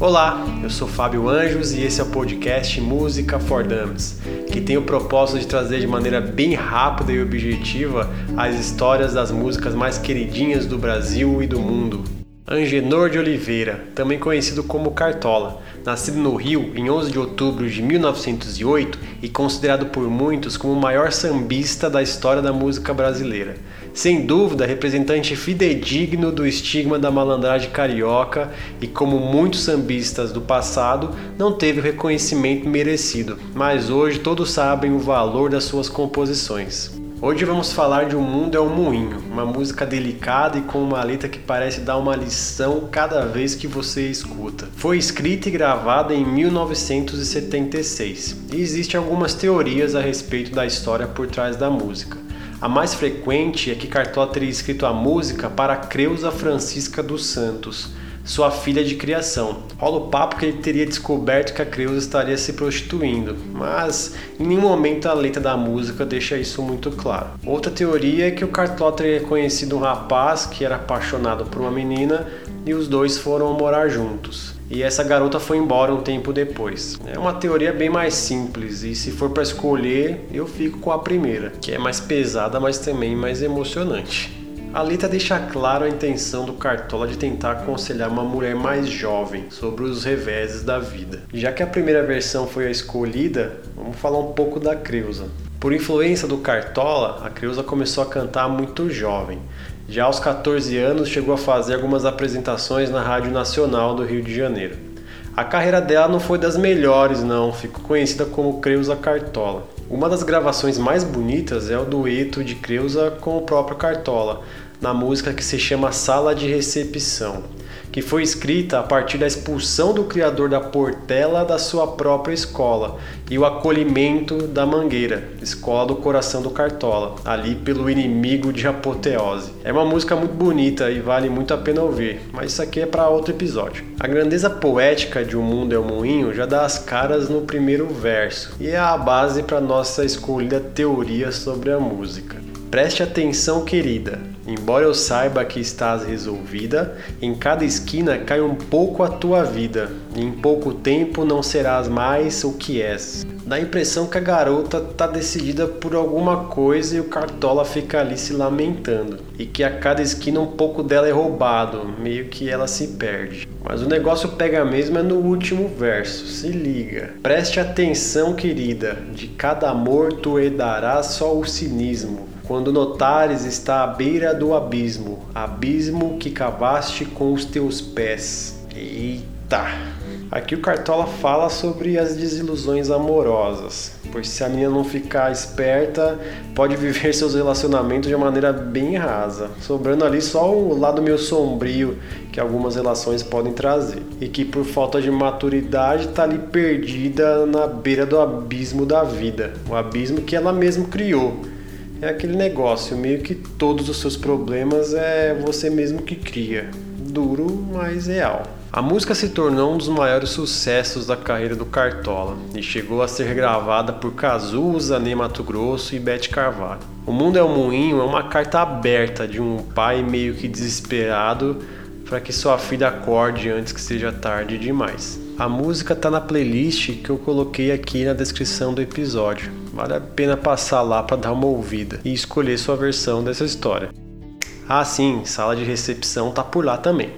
Olá, eu sou Fábio Anjos e esse é o podcast Música for Dummies, que tem o propósito de trazer de maneira bem rápida e objetiva as histórias das músicas mais queridinhas do Brasil e do mundo. Angenor de Oliveira, também conhecido como Cartola, nascido no Rio em 11 de outubro de 1908 e considerado por muitos como o maior sambista da história da música brasileira. Sem dúvida, representante fidedigno do estigma da malandragem carioca e, como muitos sambistas do passado, não teve o reconhecimento merecido, mas hoje todos sabem o valor das suas composições. Hoje vamos falar de O Mundo é um Moinho, uma música delicada e com uma letra que parece dar uma lição cada vez que você escuta. Foi escrita e gravada em 1976 e existem algumas teorias a respeito da história por trás da música. A mais frequente é que Cartola teria escrito a música para Creuza Francisca dos Santos, sua filha de criação. Rola o papo que ele teria descoberto que a Creuza estaria se prostituindo, mas em nenhum momento a letra da música deixa isso muito claro. Outra teoria é que o Cartola teria conhecido um rapaz que era apaixonado por uma menina e os dois foram morar juntos e essa garota foi embora um tempo depois. É uma teoria bem mais simples e se for para escolher, eu fico com a primeira, que é mais pesada, mas também mais emocionante. A letra deixa claro a intenção do Cartola de tentar aconselhar uma mulher mais jovem sobre os reveses da vida. Já que a primeira versão foi a escolhida, vamos falar um pouco da Creuza. Por influência do Cartola, a Creuza começou a cantar muito jovem. Já aos 14 anos, chegou a fazer algumas apresentações na Rádio Nacional do Rio de Janeiro. A carreira dela não foi das melhores, não, ficou conhecida como Creuza Cartola. Uma das gravações mais bonitas é o dueto de Creuza com o próprio Cartola, na música que se chama Sala de Recepção que foi escrita a partir da expulsão do criador da Portela da sua própria escola e o acolhimento da Mangueira, escola do coração do Cartola, ali pelo inimigo de apoteose. É uma música muito bonita e vale muito a pena ouvir, mas isso aqui é para outro episódio. A grandeza poética de O Mundo é o Moinho já dá as caras no primeiro verso e é a base para nossa escolhida teoria sobre a música. Preste atenção, querida. Embora eu saiba que estás resolvida, em cada esquina cai um pouco a tua vida, e em pouco tempo não serás mais o que és. Dá a impressão que a garota tá decidida por alguma coisa e o Cartola fica ali se lamentando, e que a cada esquina um pouco dela é roubado, meio que ela se perde. Mas o negócio pega mesmo é no último verso, se liga. Preste atenção, querida, de cada amor tu herdarás só o cinismo quando notares está à beira do abismo, abismo que cavaste com os teus pés. Eita! Aqui o Cartola fala sobre as desilusões amorosas, pois se a menina não ficar esperta, pode viver seus relacionamentos de maneira bem rasa, sobrando ali só o lado meio sombrio que algumas relações podem trazer, e que por falta de maturidade está ali perdida na beira do abismo da vida, o abismo que ela mesma criou é aquele negócio, meio que todos os seus problemas é você mesmo que cria. Duro, mas real. A música se tornou um dos maiores sucessos da carreira do Cartola e chegou a ser gravada por Cazuza, Ney Mato Grosso e Bete Carvalho. O Mundo é um Moinho é uma carta aberta de um pai meio que desesperado para que sua filha acorde antes que seja tarde demais. A música está na playlist que eu coloquei aqui na descrição do episódio. Vale a pena passar lá para dar uma ouvida e escolher sua versão dessa história. Ah, sim, sala de recepção tá por lá também.